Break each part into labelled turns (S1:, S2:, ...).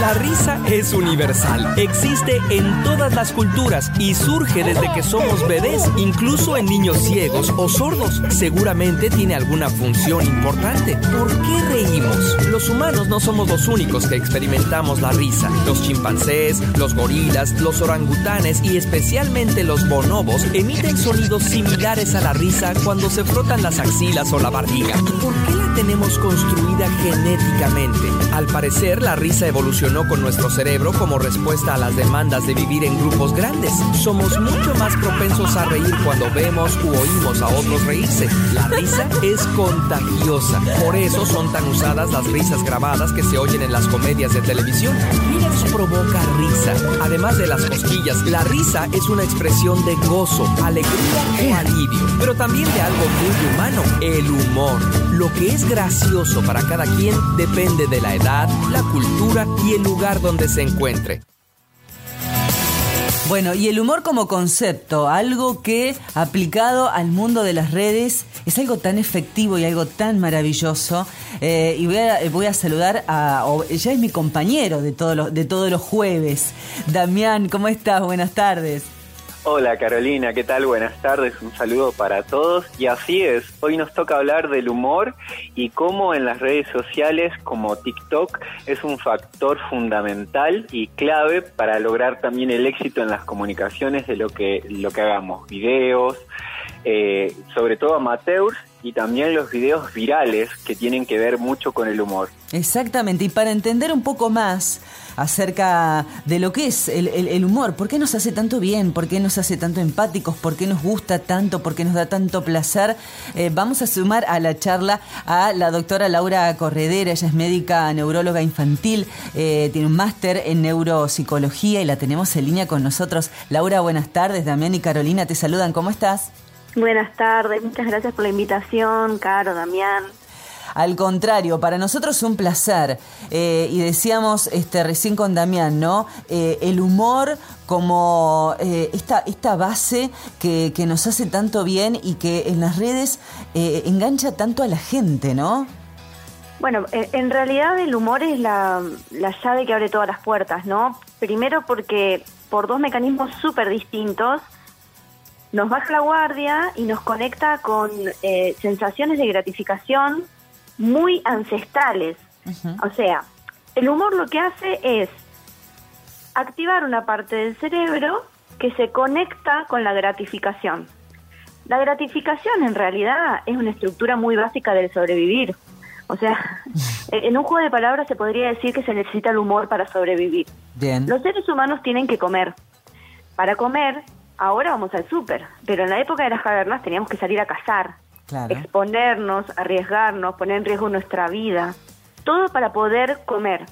S1: La risa es universal, existe en todas las culturas y surge desde que somos bebés, incluso en niños ciegos o sordos. Seguramente tiene alguna función importante. ¿Por qué reímos? Los humanos no somos los únicos que experimentamos la risa. Los chimpancés, los gorilas, los orangutanes y especialmente los bonobos emiten sonidos similares a la risa cuando se frotan las axilas o la barriga. ¿Por qué la tenemos construida genéticamente? Al parecer, la risa evolucionó con nuestro cerebro como respuesta a las demandas de vivir en grupos grandes. Somos mucho más propensos a reír cuando vemos u oímos a otros reírse. La risa es contagiosa. Por eso son tan usadas las risas grabadas que se oyen en las comedias de televisión. ¿Qué nos provoca risa? Además de las cosquillas, la risa es una expresión de gozo, alegría o alivio, pero también de algo muy humano, el humor. Lo que es gracioso para cada quien depende de la edad, la cultura y el lugar donde se encuentre.
S2: Bueno, y el humor como concepto, algo que aplicado al mundo de las redes es algo tan efectivo y algo tan maravilloso. Eh, y voy a, voy a saludar a, ya es mi compañero de todos los, de todos los jueves. Damián, ¿cómo estás? Buenas tardes.
S3: Hola Carolina, ¿qué tal? Buenas tardes, un saludo para todos. Y así es, hoy nos toca hablar del humor y cómo en las redes sociales como TikTok es un factor fundamental y clave para lograr también el éxito en las comunicaciones de lo que, lo que hagamos, videos, eh, sobre todo amateurs y también los videos virales que tienen que ver mucho con el humor.
S2: Exactamente, y para entender un poco más acerca de lo que es el, humor, por qué nos hace tanto bien, por qué nos hace tanto empáticos, por qué nos gusta tanto, por qué nos da tanto placer, eh, vamos a sumar a la charla a la doctora Laura Corredera, ella es médica neuróloga infantil, eh, tiene un máster en neuropsicología y la tenemos en línea con nosotros. Laura, buenas tardes, Damián y Carolina te saludan, ¿cómo estás?
S4: Buenas tardes, muchas gracias por la invitación, Caro, Damián.
S2: Al contrario, para nosotros es un placer. Eh, y decíamos este, recién con Damián, ¿no? Eh, el humor como eh, esta, esta base que, que, nos hace tanto bien y que en las redes engancha tanto a la gente, ¿no?
S4: Bueno, en realidad el humor es la, la llave que abre todas las puertas, ¿no? Primero porque por dos mecanismos súper distintos nos baja la guardia y nos conecta con eh, sensaciones de gratificación muy ancestrales. O sea, el humor lo que hace es activar una parte del cerebro que se conecta con la gratificación. La gratificación en realidad es una estructura muy básica del sobrevivir. O sea, en un juego de palabras se podría decir que se necesita el humor para sobrevivir.
S2: Bien.
S4: Los seres humanos tienen que comer. Para comer ahora vamos al súper, pero en la época de las cavernas teníamos que salir a cazar, exponernos, arriesgarnos, poner en riesgo nuestra vida, todo para poder comer.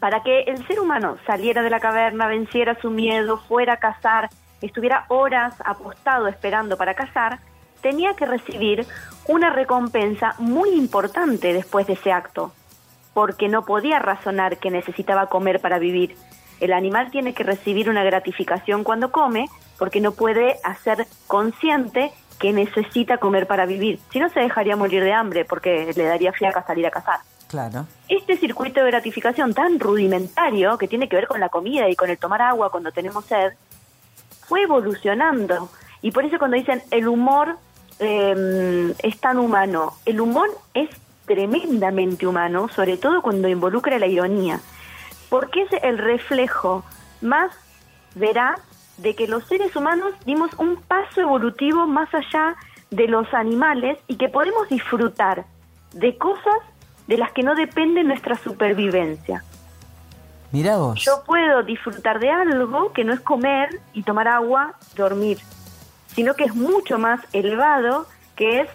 S4: Para que el ser humano saliera de la caverna, venciera su miedo, fuera a cazar, estuviera horas apostado esperando para cazar, tenía que recibir una recompensa muy importante después de ese acto, porque no podía razonar que necesitaba comer para vivir el animal tiene que recibir una gratificación cuando come porque no puede hacer consciente que necesita comer para vivir. Si no, se dejaría morir de hambre porque le daría fiaca salir a cazar.
S2: Claro.
S4: Este circuito de gratificación tan rudimentario que tiene que ver con la comida y con el tomar agua cuando tenemos sed, fue evolucionando. Y por eso cuando dicen el humor em, es tan humano, el humor es tremendamente humano, sobre todo cuando involucra la ironía porque es el reflejo más veraz de que los seres humanos dimos un paso evolutivo más allá de los animales y que podemos disfrutar de cosas de las que no depende nuestra supervivencia.
S2: Mira vos.
S4: Yo puedo disfrutar de algo que no es comer y tomar agua, dormir, sino que es mucho más elevado, que es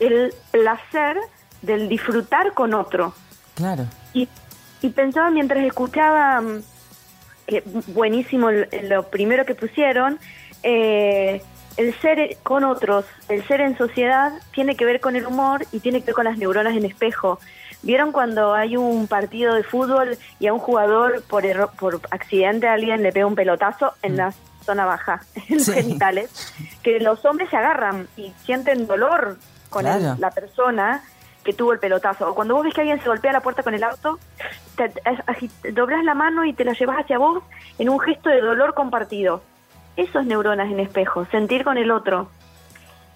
S4: el placer del disfrutar con otro.
S2: Claro.
S4: Y y pensaba mientras escuchaba, mm, que buenísimo lo primero que pusieron, eh, el ser con otros, el ser en sociedad, tiene que ver con el humor y tiene que ver con las neuronas en espejo. ¿Vieron cuando hay un partido de fútbol y a un jugador por, por accidente alguien le pega un pelotazo en mm. la zona baja, en los genitales? Que los hombres se agarran y sienten dolor con la persona que tuvo el pelotazo. O cuando vos ves que alguien se golpea la puerta con el auto doblas la mano y te la llevas hacia vos en un gesto de dolor compartido. Eso es neuronas en espejo, sentir con el otro.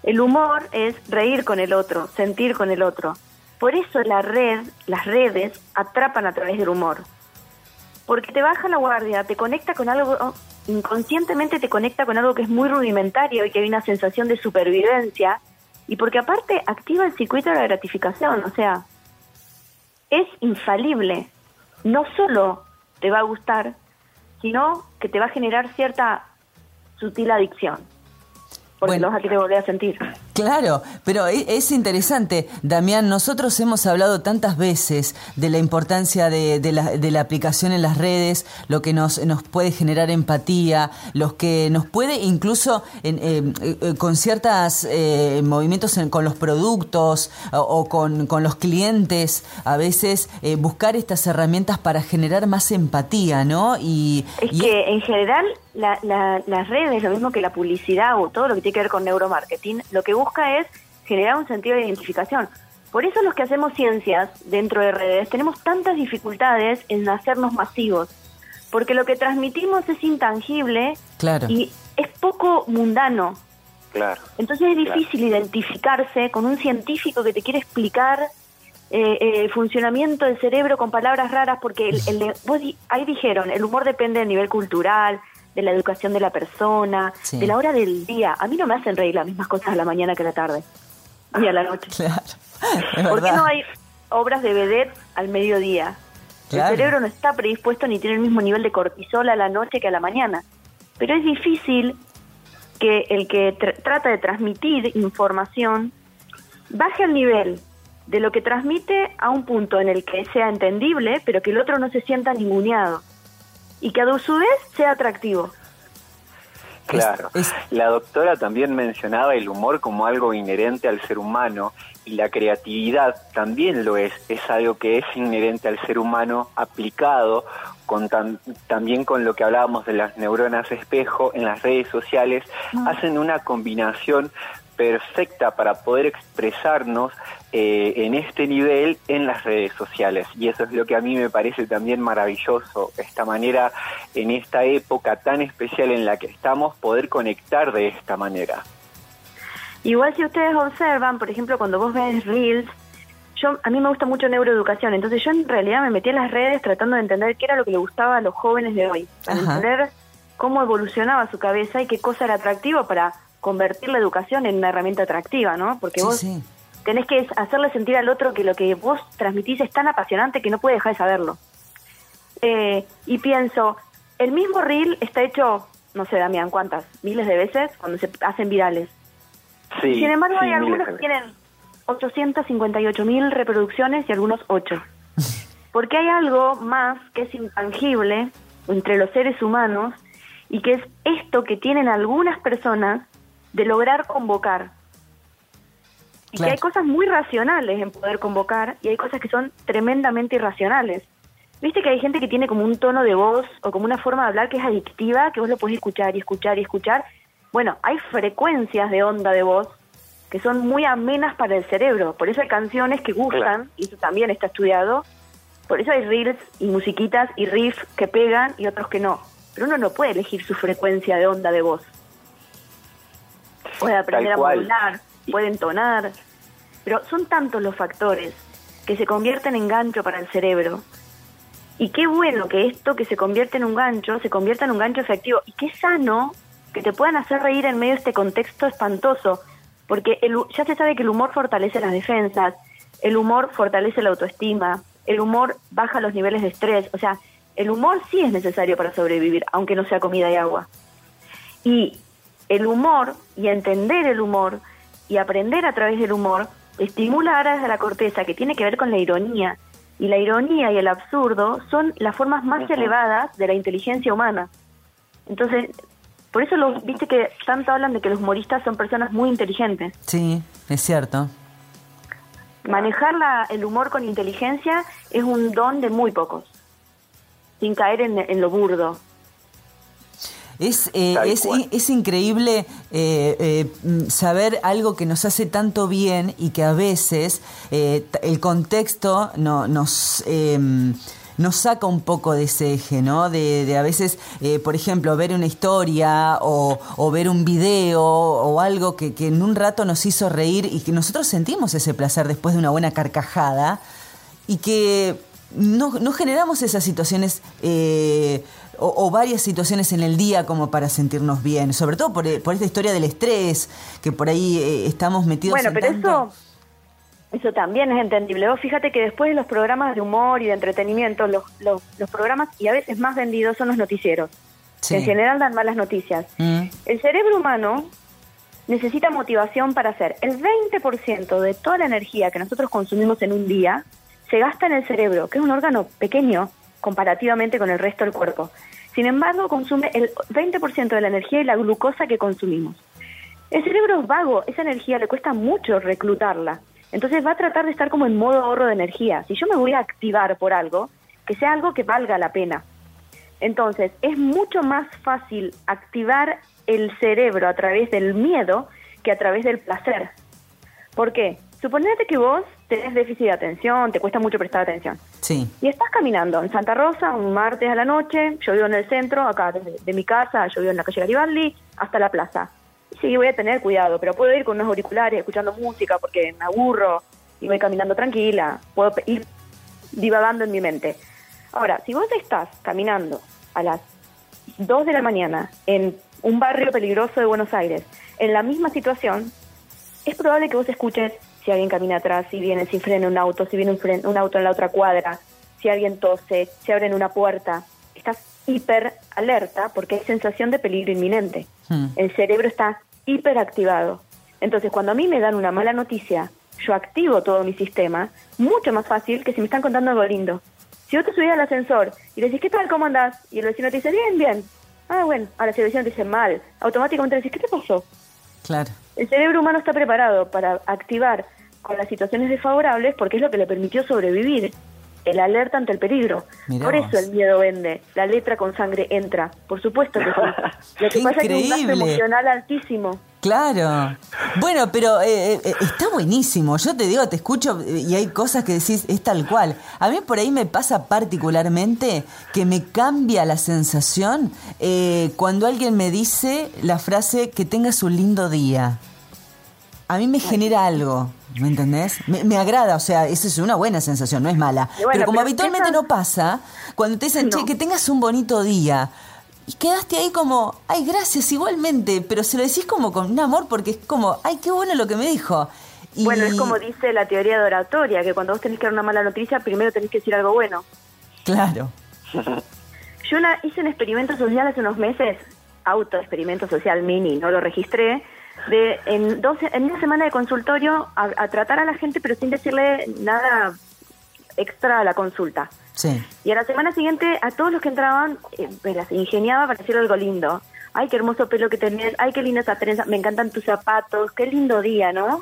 S4: El humor es reír con el otro, sentir con el otro. Por eso la red, las redes atrapan a través del humor. Porque te baja la guardia, te conecta con algo, inconscientemente te conecta con algo que es muy rudimentario y que hay una sensación de supervivencia. Y porque aparte activa el circuito de la gratificación, o sea, es infalible. No solo te va a gustar, sino que te va a generar cierta sutil adicción. Porque los aquí te volver a sentir.
S2: Claro, pero e, es interesante, Damián, nosotros hemos hablado tantas veces de la importancia de, la, de la, aplicación en las redes, lo que nos, nos puede generar empatía, los que nos puede incluso en, eh, eh, con ciertos eh, movimientos con los productos o, con, con, los clientes, a veces buscar estas herramientas para generar más empatía, ¿no?
S4: Y, es que en general las redes, lo mismo que la publicidad o todo lo que tiene que ver con neuromarketing, lo que busca es generar un sentido de identificación. Por eso los que hacemos ciencias dentro de redes tenemos tantas dificultades en hacernos masivos, porque lo que transmitimos es intangible y es poco mundano.
S3: Claro.
S4: Entonces es difícil identificarse con un científico que te quiere explicar eh, eh, el funcionamiento del cerebro con palabras raras, porque el, ahí dijeron, el humor depende del nivel cultural, de la educación de la persona, de la hora del día. A mí no me hacen reír las mismas cosas a la mañana que a la tarde, ni a la noche. Claro, ¿Por qué no hay obras de vedette al mediodía? El cerebro no está predispuesto ni tiene el mismo nivel de cortisol a la noche que a la mañana. Pero es difícil que el que trata de transmitir información baje al nivel de lo que transmite a un punto en el que sea entendible, pero que el otro no se sienta ninguneado y que a su vez sea atractivo.
S3: Claro. La doctora también mencionaba el humor como algo inherente al ser humano y la creatividad también lo es. Es algo que es inherente al ser humano aplicado con también con lo que hablábamos de las neuronas espejo en las redes sociales. Mm. Hacen una combinación perfecta para poder expresarnos eh, en este nivel en las redes sociales. Y eso es lo que a mí me parece también maravilloso, esta manera en esta época tan especial en la que estamos, poder conectar de esta manera.
S4: Igual si ustedes observan, por ejemplo, cuando vos ves Reels, yo a mí me gusta mucho neuroeducación, entonces yo en realidad me metí en las redes tratando de entender qué era lo que le gustaba a los jóvenes de hoy, para entender cómo evolucionaba su cabeza y qué cosa era atractivo para convertir la educación en una herramienta atractiva, ¿no? Porque vos tenés que hacerle sentir al otro que lo que vos transmitís es tan apasionante que no puede dejar de saberlo. Eh, y pienso, el mismo reel está hecho, no sé, Damián, ¿cuántas? Miles de veces cuando se hacen virales.
S3: Sí,
S4: Sin embargo, hay algunos que tienen 858 mil reproducciones y algunos 8. Porque hay algo más que es intangible entre los seres humanos y que es esto que tienen algunas personas de lograr convocar. Y que hay cosas muy racionales en poder convocar y hay cosas que son tremendamente irracionales. Viste que hay gente que tiene como un tono de voz o como una forma de hablar que es adictiva, que vos lo podés escuchar y escuchar y escuchar. Bueno, hay frecuencias de onda de voz que son muy amenas para el cerebro. Por eso hay canciones que gustan, y eso también está estudiado. Por eso hay reels y musiquitas y riffs que pegan y otros que no. Pero uno no puede elegir su frecuencia de onda de voz puede aprender a modular, puede entonar, pero son tantos los factores que se convierten en gancho para el cerebro. Y qué bueno que esto que se convierte en un gancho, se convierta en un gancho efectivo. Y qué sano que te puedan hacer reír en medio de este contexto espantoso. Porque el, ya se sabe que el humor fortalece las defensas, el humor fortalece la autoestima, el humor baja los niveles de estrés. O sea, el humor sí es necesario para sobrevivir, aunque no sea comida y agua. Y el humor y entender el humor y aprender a través del humor estimula áreas de la corteza que tiene que ver con la ironía. Y la ironía y el absurdo son las formas más elevadas de la inteligencia humana. Entonces, por eso lo, viste que tanto hablan de que los humoristas son personas muy inteligentes.
S2: Sí, es cierto.
S4: Manejar el humor con inteligencia es un don de muy pocos, sin caer en lo burdo.
S2: Es, eh, es, es, increíble eh, eh, saber algo que nos hace tanto bien y que a veces el contexto no, nos, em, nos saca un poco de ese eje, ¿no? De, a veces, eh, por ejemplo, ver una historia o, ver un video o algo que, en un rato nos hizo reír y que nosotros sentimos ese placer después de una buena carcajada y que no, no generamos esas situaciones eh, o, varias situaciones en el día como para sentirnos bien, sobre todo por, por esta historia del estrés, que por ahí eh, estamos metidos
S4: bueno, pero eso eso también es entendible. Vos fíjate que después de los programas de humor y de entretenimiento, los, los, programas y a veces más vendidos son los noticieros. en general dan malas noticias. Mm. El cerebro humano necesita motivación para hacer. El 20% de toda la energía que nosotros consumimos en un día se gasta en el cerebro, que es un órgano pequeño comparativamente con el resto del cuerpo. Sin embargo, consume el 20% de la energía y la glucosa que consumimos. El cerebro es vago, esa energía le cuesta mucho reclutarla. Entonces va a tratar de estar como en modo ahorro de energía. Si yo me voy a activar por algo, que sea algo que valga la pena. Entonces, es mucho más fácil activar el cerebro a través del miedo que a través del placer. ¿Por qué? Suponete que vos tenés déficit de atención, te cuesta mucho prestar atención.
S2: Sí.
S4: Y estás caminando en Santa Rosa un martes a la noche, yo vivo en el centro, acá de, mi casa, yo vivo en la calle Garibaldi, hasta la plaza. Sí, voy a tener cuidado, pero puedo ir con unos auriculares escuchando música porque me aburro y voy caminando tranquila, puedo ir divagando en mi mente. Ahora, si vos estás caminando a las 2 de la mañana en un barrio peligroso de Buenos Aires, en la misma situación, es probable que vos escuches si alguien camina atrás, si viene, si frena un auto, si viene un, un auto en la otra cuadra, si alguien tose, si abren una puerta. Estás hiper alerta porque hay sensación de peligro inminente. Hmm. El cerebro está hiperactivado. Entonces, cuando a mí me dan una mala noticia, yo activo todo mi sistema, mucho más fácil que si me están contando algo lindo. Si vos te subís al ascensor y le decís, ¿qué tal? ¿Cómo andás? Y el vecino te dice, bien, bien. Ah, bueno. Ahora si el vecino te dice mal, automáticamente le decís, ¿qué te pasó?
S2: Claro.
S4: El cerebro humano está preparado para activar con las situaciones desfavorables porque es lo que le permitió sobrevivir el alerta ante el peligro. Por eso el miedo vende. La letra con sangre entra. Por supuesto que sí. Lo que pasa es que es un gasto emocional altísimo.
S2: Claro. Bueno, pero eh, eh, está buenísimo. Yo te digo, te escucho y hay cosas que decís, es tal cual. A mí por ahí me pasa particularmente que me cambia la sensación eh, cuando alguien me dice la frase que tengas un lindo día. A mí me genera algo. ¿Me entendés? Me, agrada, o sea, esa es una buena sensación, no es mala. pero como habitualmente no pasa, cuando te dicen, che, que tengas un bonito día, y quedaste ahí como, ay, gracias igualmente, pero se lo decís como con un amor porque es como, ay, qué bueno lo que me dijo.
S4: Bueno, es como dice la teoría de oratoria, que cuando vos tenés que dar una mala noticia, primero tenés que decir algo bueno.
S2: Claro.
S4: Yo hice un experimento social hace unos meses, auto experimento social mini, no lo registré, de en, dos, en una semana de consultorio a, tratar a la gente pero sin decirle nada extra a la consulta.
S2: Sí.
S4: Y a la semana siguiente a todos los que entraban eh, me las ingeniaba para decir algo lindo. Ay, qué hermoso pelo que tenés, ay, qué linda esa trenza, me encantan tus zapatos, qué lindo día, ¿no?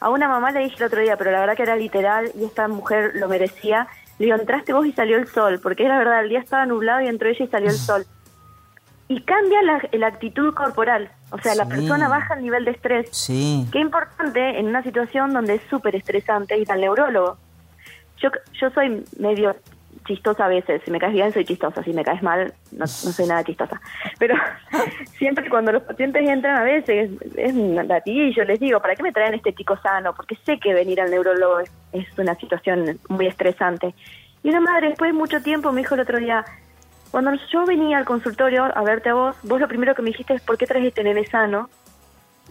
S4: A una mamá le dije el otro día, pero la verdad que era literal y esta mujer lo merecía. Le digo, entraste vos y salió el sol, porque era verdad, el día estaba nublado y entró ella y salió el sol y cambia la, la, actitud corporal. O sea, la persona baja el nivel de estrés.
S2: Sí.
S4: Qué importante en una situación donde es súper estresante ir al neurólogo. Yo, yo soy medio chistosa a veces. Si me caes bien, soy chistosa. Si me caes mal, no, soy nada chistosa. Pero siempre cuando los pacientes entran a veces, es un yo les digo, ¿para qué me traen este chico sano? Porque sé que venir al neurólogo es, es una situación muy estresante. Y una madre, después de mucho tiempo, me dijo el otro día, cuando yo venía al consultorio a verte a vos, vos lo primero que me dijiste es ¿por qué traes este nene sano?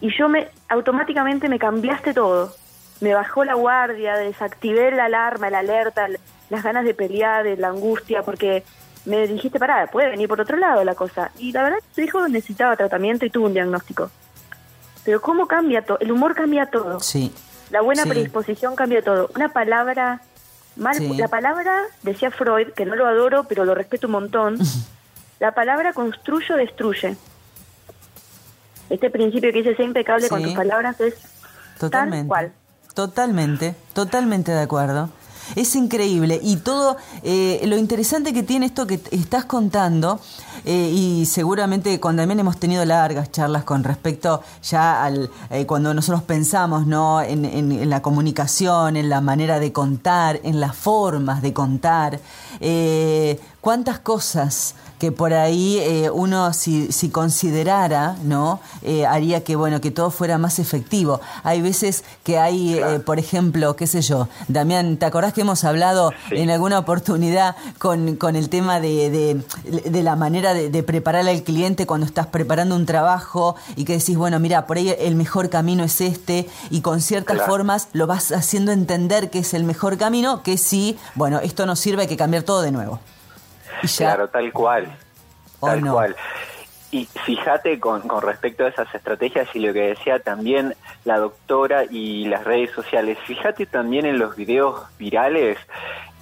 S4: Y yo me automáticamente me cambiaste todo. Me bajó la guardia, desactivé la alarma, la alerta, las ganas de pelear, la angustia, porque me dijiste, pará, puede venir por otro lado la cosa. Y la verdad que su hijo necesitaba tratamiento y tuvo un diagnóstico. Pero ¿cómo cambia todo? El humor cambia todo.
S2: Sí.
S4: La buena predisposición cambia todo. Una palabra Mal, La palabra, decía Freud, que no lo adoro, pero lo respeto un montón, la palabra construye o destruye. Este principio que dice ser impecable con tus palabras es
S2: totalmente,
S4: tal cual.
S2: Totalmente, totalmente de acuerdo. Es increíble. Y todo eh, lo interesante que tiene esto que estás contando, eh, y seguramente cuando también hemos tenido largas charlas con respecto ya al eh, cuando nosotros pensamos ¿no? En, en, la comunicación, en la manera de contar, en las formas de contar, cuántas cosas que por ahí eh, uno si, si, considerara, ¿no? Eh, haría que, bueno, que todo fuera más efectivo. Hay veces que hay, eh, por ejemplo, qué sé yo, Damián, ¿te acordás que hemos hablado en alguna oportunidad con, con el tema de, de, la manera de, preparar al cliente cuando estás preparando un trabajo y que decís, bueno, mira, por ahí el mejor camino es este y con ciertas formas lo vas haciendo entender que es el mejor camino, que si, bueno, esto no sirve, hay que cambiar todo de nuevo.
S3: Claro, tal cual. Tal cual. Y fíjate con, con respecto a esas estrategias y lo que decía también la doctora y las redes sociales, fíjate también en los videos virales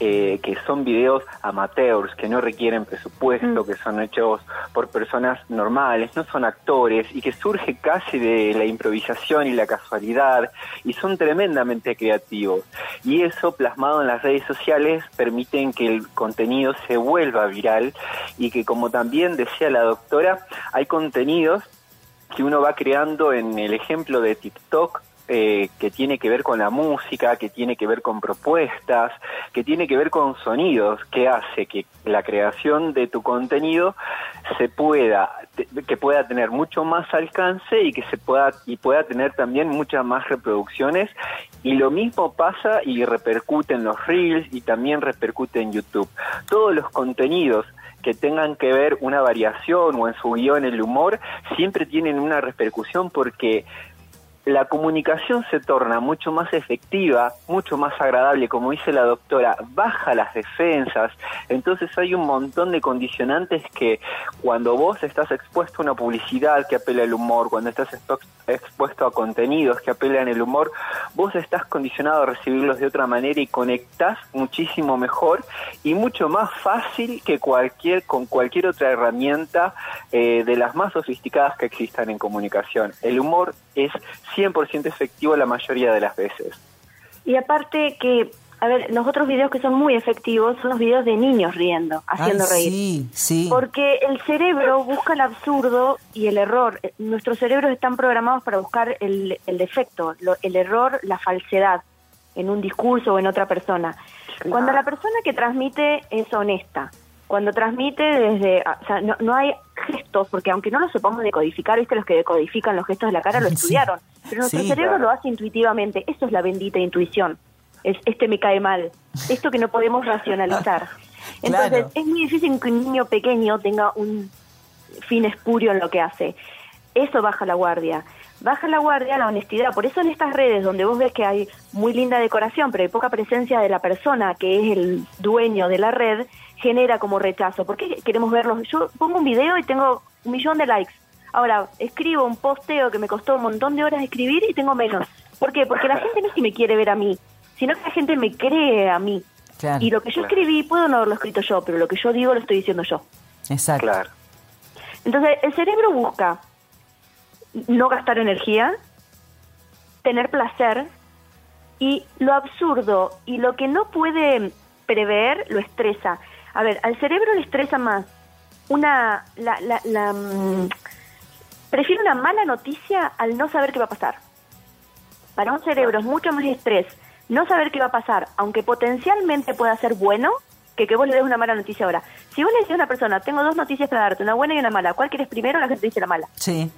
S3: eh, que son videos amateurs, que no requieren presupuesto, mm. que son hechos por personas normales, no son actores y que surge casi de la improvisación y la casualidad y son tremendamente creativos. Y eso plasmado en las redes sociales permiten que el contenido se vuelva viral y que como también decía la doctora, hay contenidos que uno va creando en el ejemplo de TikTok eh, que tiene que ver con la música, que tiene que ver con propuestas, que tiene que ver con sonidos, que hace que la creación de tu contenido se pueda que pueda tener mucho más alcance y que se pueda y pueda tener también muchas más reproducciones y lo mismo pasa y repercute en los reels y también repercute en YouTube. Todos los contenidos que tengan que ver una variación o en su guion el humor siempre tienen una repercusión porque la comunicación se torna mucho más efectiva, mucho más agradable, como dice la doctora, baja las defensas, entonces hay un montón de condicionantes que cuando vos estás expuesto a una publicidad que apela al humor, cuando estás expuesto a contenidos que apelan al humor, vos estás condicionado a recibirlos de otra manera y conectás muchísimo mejor y mucho más fácil que cualquier con cualquier otra herramienta eh, de las más sofisticadas que existan en comunicación. El humor es 100% efectivo la mayoría de las veces.
S4: Y aparte que, a ver, los otros videos que son muy efectivos son los videos de niños riendo, haciendo reír.
S2: Sí, sí.
S4: Porque el cerebro busca el absurdo y el error. Nuestros cerebros están programados para buscar el, el defecto, el error, la falsedad en un discurso o en otra persona. Cuando la persona que transmite es honesta, cuando transmite desde, o sea, no, no hay gestos, porque aunque no lo sepamos decodificar, viste, los que decodifican los gestos de la cara lo estudiaron, pero nuestro cerebro lo hace intuitivamente, eso es la bendita intuición, es este me cae mal, esto que no podemos racionalizar. Entonces, es muy difícil que un niño pequeño tenga un fin espurio en lo que hace. Eso baja la guardia. Baja la guardia la honestidad. Por eso en estas redes donde vos ves que hay muy linda decoración, pero hay poca presencia de la persona que es el dueño de la red, genera como rechazo. ¿Por qué queremos verlos? Yo pongo un video y tengo un millón de likes. Ahora, escribo un posteo que me costó un montón de horas escribir y tengo menos. ¿Por qué? Porque la gente no es que me quiere ver a mí, sino que la gente me cree a mí. Y lo que yo escribí puedo no haberlo escrito yo, pero lo que yo digo lo estoy diciendo yo.
S2: Exacto.
S3: Claro.
S4: Entonces, el cerebro busca no gastar energía, tener placer y lo absurdo y lo que no puede prever lo estresa. A ver, al cerebro le estresa más una... La, la, la prefiere una mala noticia al no saber qué va a pasar. Para un cerebro es mucho más estrés no saber qué va a pasar, aunque potencialmente pueda ser bueno, que que vos le des una mala noticia ahora. Si vos le decís a una persona, tengo dos noticias para darte, una buena y una mala, ¿cuál quieres primero? La gente dice la mala.
S2: Sí.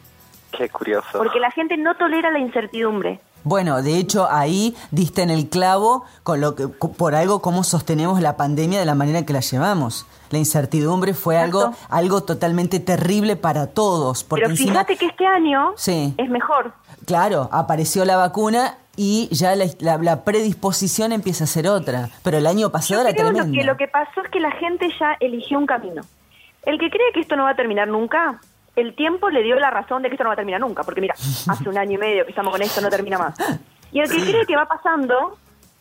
S3: Qué curioso.
S4: Porque la gente no tolera la incertidumbre.
S2: Bueno, de hecho ahí diste en el clavo con lo que por algo cómo sostenemos la pandemia de la manera que la llevamos. La incertidumbre fue algo algo totalmente terrible para todos.
S4: Porque Pero fíjate que este año es mejor.
S2: Claro, apareció la vacuna y ya la, predisposición empieza a ser otra. Pero el año pasado era.
S4: Lo que, lo que pasó es que la gente ya eligió un camino. El que cree que esto no va a terminar nunca, el tiempo le dio la razón de que esto no va a terminar nunca, porque mira, hace un año y medio que estamos con esto, no termina más. Y el que cree que va pasando,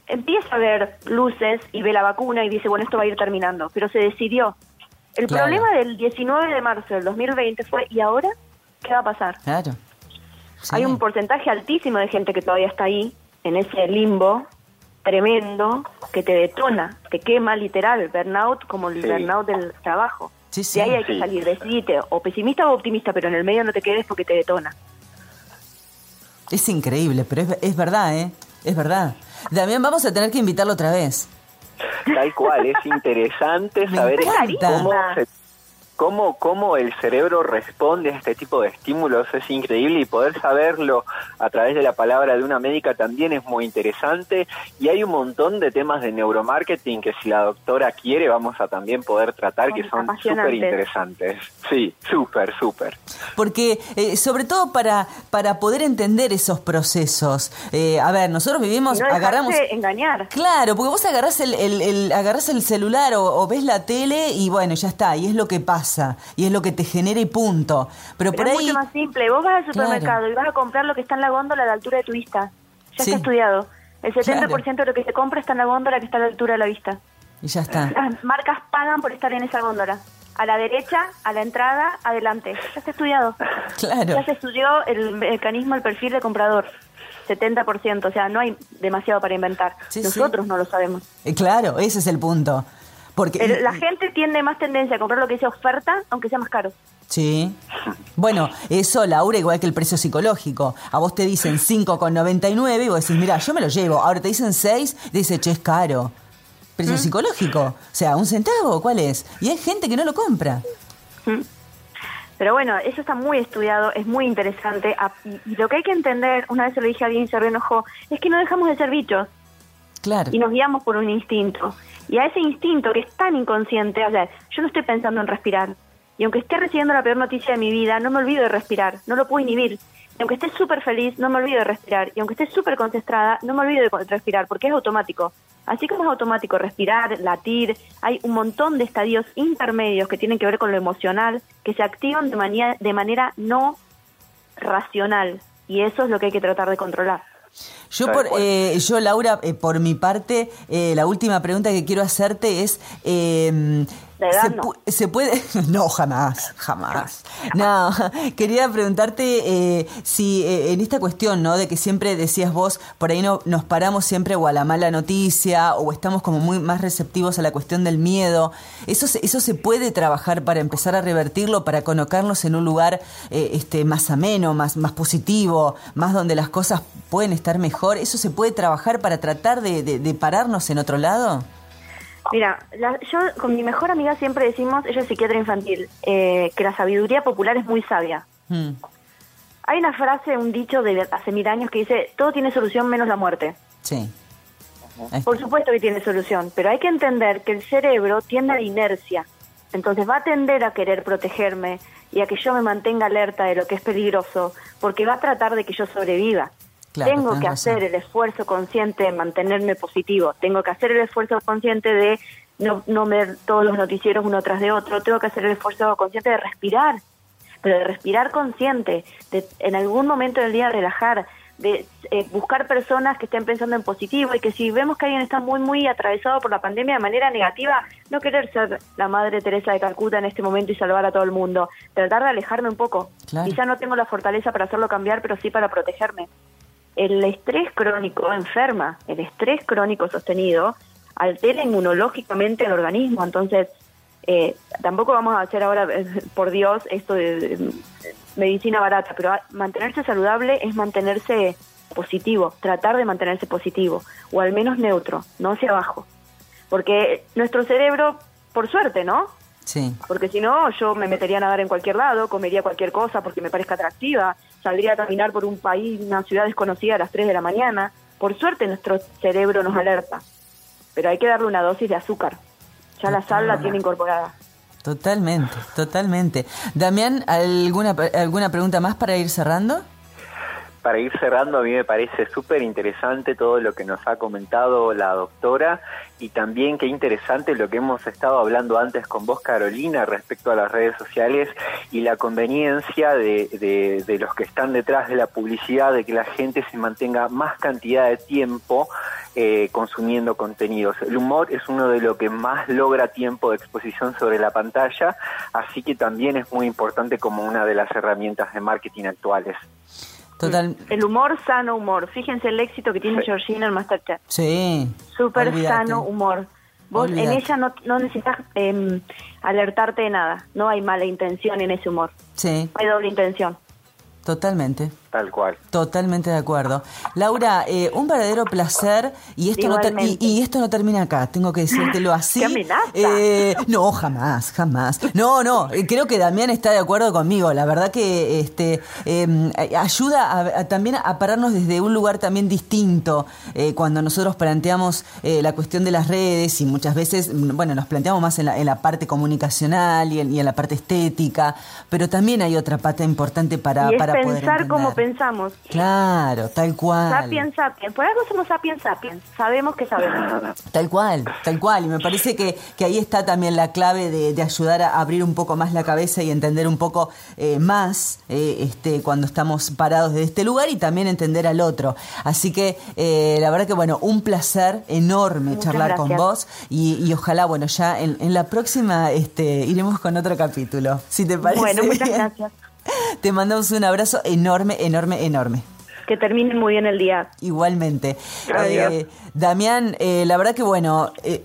S4: empieza a ver luces y ve la vacuna y dice, bueno, esto va a ir terminando, pero se decidió. El problema del 19 de marzo del 2020 fue, ¿y ahora qué va a pasar?
S2: Claro.
S4: Hay un porcentaje altísimo de gente que todavía está ahí, en ese limbo, tremendo que te detona, te quema literal, burnout como el burnout del trabajo. Sí, sí. De ahí hay que salir, decidite, o pesimista o optimista, pero en el medio no te quedes porque te detona.
S2: Es increíble, pero es, es verdad, ¿eh? Es verdad. También vamos a tener que invitarlo otra vez.
S3: Tal cual, es interesante saber cómo se cómo, cómo el cerebro responde a este tipo de estímulos es increíble y poder saberlo a través de la palabra de una médica también es muy interesante y hay un montón de temas de neuromarketing que si la doctora quiere vamos a también poder tratar que son súper interesantes. Sí, súper, súper.
S2: Porque eh, sobre todo para, para poder entender esos procesos, eh, a ver, nosotros vivimos,
S4: no
S2: agarramos...
S4: engañar.
S2: Claro, porque vos agarrás el, el, agarrás el celular o, o ves la tele y bueno, ya está, y es lo que pasa y es lo que te genera y punto. Pero, por
S4: es
S2: ahí...
S4: mucho más simple. Vos vas al supermercado y vas a comprar lo que está en la góndola a la altura de tu vista. Ya está estudiado. El 70% de lo que se compra está en la góndola que está a la altura de la vista.
S2: Y ya está.
S4: Las marcas pagan por estar en esa góndola. A la derecha, a la entrada, adelante. Ya está estudiado.
S2: Claro.
S4: Ya se estudió el mecanismo, el perfil de comprador. 70%, o sea, no hay demasiado para inventar. Nosotros no lo sabemos.
S2: Eh, claro, ese es el punto. Porque,
S4: la gente tiene más tendencia a comprar lo que dice oferta, aunque sea más caro.
S2: Sí. Bueno, eso, Laura, igual que el precio psicológico. A vos te dicen 5,99 y vos decís, mira, yo me lo llevo. Ahora te dicen 6, y dice, che, es caro. Precio ¿Mm? psicológico. O sea, ¿un centavo? ¿Cuál es? Y hay gente que no lo compra.
S4: ¿Mm? Pero bueno, eso está muy estudiado, es muy interesante. Y, lo que hay que entender, una vez se lo dije a alguien y se reenojó, es que no dejamos de ser bichos. Y nos guiamos por un instinto. Y a ese instinto que es tan inconsciente, o sea, yo no estoy pensando en respirar. Y aunque esté recibiendo la peor noticia de mi vida, no me olvido de respirar, no lo puedo inhibir. Y aunque esté súper feliz, no me olvido de respirar. Y aunque esté súper concentrada, no me olvido de respirar, porque es automático. Así como es automático respirar, latir, hay un montón de estadios intermedios que tienen que ver con lo emocional, que se activan de manera, de manera no racional. Y eso es lo que hay que tratar de controlar.
S2: Yo, por, eh, yo Laura, eh, por mi parte, eh, la última pregunta que quiero hacerte es, se, puede? No, jamás, jamás. No, quería preguntarte eh, si eh, en esta cuestión, ¿no? De que siempre decías vos, por ahí no, nos paramos siempre o a la mala noticia o estamos como muy más receptivos a la cuestión del miedo. ¿Eso, eso se puede trabajar para empezar a revertirlo, para colocarnos en un lugar eh, este, más ameno, más, más positivo, más donde las cosas pueden estar mejor? ¿Eso se puede trabajar para tratar de, de pararnos en otro lado?
S4: Mira, yo con mi mejor amiga siempre decimos, ella es psiquiatra infantil, eh, que la sabiduría popular es muy sabia. Hmm. Hay una frase, un dicho de hace mil años que dice, todo tiene solución menos la muerte.
S2: Sí.
S4: Por supuesto que tiene solución, pero hay que entender que el cerebro tiende a la inercia. Entonces va a tender a querer protegerme y a que yo me mantenga alerta de lo que es peligroso, porque va a tratar de que yo sobreviva tengo que hacer el esfuerzo consciente de mantenerme positivo, tengo que hacer el esfuerzo consciente de no, no ver todos los noticieros uno tras de otro, tengo que hacer el esfuerzo consciente de respirar, pero de respirar consciente, de en algún momento del día relajar, de eh, buscar personas que estén pensando en positivo y que si vemos que alguien está muy, muy atravesado por la pandemia de manera negativa, no querer ser la Madre Teresa de Calcuta en este momento y salvar a todo el mundo, tratar de alejarme un poco. Quizá no tengo la fortaleza para hacerlo cambiar, pero sí para protegerme el estrés crónico enferma, el estrés crónico sostenido altera inmunológicamente el organismo, entonces eh, tampoco vamos a hacer ahora, por Dios, esto de, medicina barata, pero mantenerse saludable es mantenerse positivo, tratar de mantenerse positivo, o al menos neutro, no hacia abajo. Porque nuestro cerebro, por suerte, ¿no?
S2: Sí.
S4: Porque si no, yo me metería a nadar en cualquier lado, comería cualquier cosa porque me parezca atractiva, saldría a caminar por un país, una ciudad desconocida a las 3 de la mañana. Por suerte nuestro cerebro nos alerta, pero hay que darle una dosis de azúcar. Ya la sal la tiene incorporada.
S2: Totalmente, totalmente. Damián, ¿alguna, ¿alguna pregunta más para ir cerrando?
S3: Para ir cerrando, a mí me parece súper interesante todo lo que nos ha comentado la doctora y también qué interesante lo que hemos estado hablando antes con vos, Carolina, respecto a las redes sociales y la conveniencia de, de, los que están detrás de la publicidad, de que la gente se mantenga más cantidad de tiempo eh, consumiendo contenidos. El humor es uno de lo que más logra tiempo de exposición sobre la pantalla, así que también es muy importante como una de las herramientas de marketing actuales.
S2: Total.
S4: El humor, sano humor. Fíjense el éxito que tiene Georgina en Masterchef.
S2: Sí.
S4: Súper sano humor. Vos en ella no, no necesitas em, alertarte de nada. No hay mala intención en ese humor.
S2: Sí.
S4: hay doble intención.
S2: Totalmente.
S3: Tal cual.
S2: Totalmente de acuerdo. Laura, eh, un verdadero placer y esto, no y, esto no termina acá, tengo que decírtelo así.
S4: ¿Qué amenaza?
S2: Eh, no, jamás, jamás. No, no, eh, creo que Damián está de acuerdo conmigo. La verdad que este em, ayuda también a pararnos desde un lugar también distinto cuando nosotros planteamos la cuestión de las redes y muchas veces, mm, bueno, nos planteamos más en la, en la parte comunicacional y en, y en, la parte estética, pero también hay otra pata importante para, para
S4: pensar como pensamos.
S2: Claro, tal cual.
S4: Sapiens, sapiens. Por algo somos sapiens, sapiens. Sabemos que sabemos.
S2: Tal cual, tal cual. Y me parece que, que ahí está también la clave de, de, ayudar a abrir un poco más la cabeza y entender un poco eh, más eh, este, cuando estamos parados de este lugar y también entender al otro. Así que eh, la verdad que, bueno, un placer enorme charlar con vos y, y, ojalá, bueno, ya en, en, la próxima este, iremos con otro capítulo, si te parece.
S4: Bueno, muchas gracias.
S2: Te mandamos un abrazo enorme, enorme, enorme.
S4: Que termine muy bien el día.
S2: Igualmente. Eh, Damián, eh, la verdad que bueno, eh,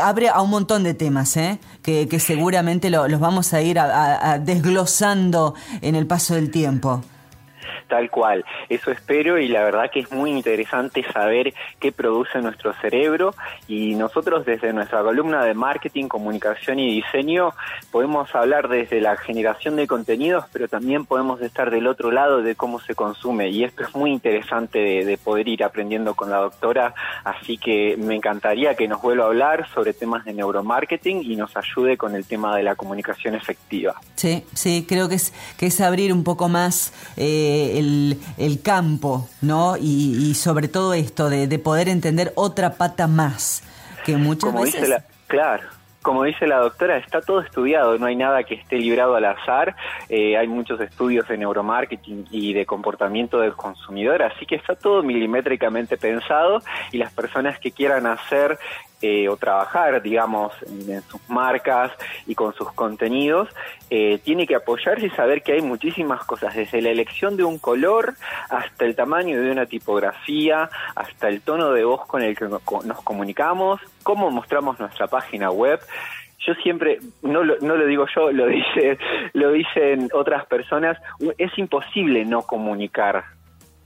S2: abre a un montón de temas, ¿eh? que, seguramente los vamos a ir desglosando en el paso del tiempo.
S3: Tal cual, eso espero y la verdad que es muy interesante saber qué produce nuestro cerebro y nosotros desde nuestra columna de marketing, comunicación y diseño podemos hablar desde la generación de contenidos, pero también podemos estar del otro lado de cómo se consume y esto es muy interesante de, poder ir aprendiendo con la doctora, así que me encantaría que nos vuelva a hablar sobre temas de neuromarketing y nos ayude con el tema de la comunicación efectiva.
S2: Sí, sí, creo que es, que es abrir un poco más eh, el, campo, ¿no? Y, sobre todo esto de, poder entender otra pata más, que muchas
S3: Como
S2: veces...
S3: Dice la, claro como dice la doctora, está todo estudiado, no hay nada que esté librado al azar, eh, hay muchos estudios de neuromarketing y de comportamiento del consumidor, así que está todo milimétricamente pensado y las personas que quieran hacer eh, o trabajar, digamos, en, sus marcas y con sus contenidos, eh, tiene que apoyarse y saber que hay muchísimas cosas, desde la elección de un color hasta el tamaño de una tipografía, hasta el tono de voz con el que nos comunicamos, cómo mostramos nuestra página web. Yo siempre, no lo, no lo digo yo, lo dice, lo dicen otras personas, es imposible no comunicar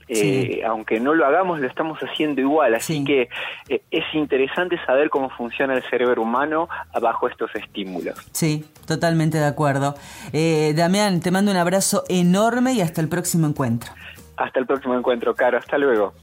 S3: eh, aunque no lo hagamos, lo estamos haciendo igual. Así que eh, es interesante saber cómo funciona el cerebro humano bajo estos estímulos.
S2: Sí, totalmente de acuerdo. Eh, Damián, te mando un abrazo enorme y hasta el próximo encuentro.
S3: Hasta el próximo encuentro, Caro. Hasta luego.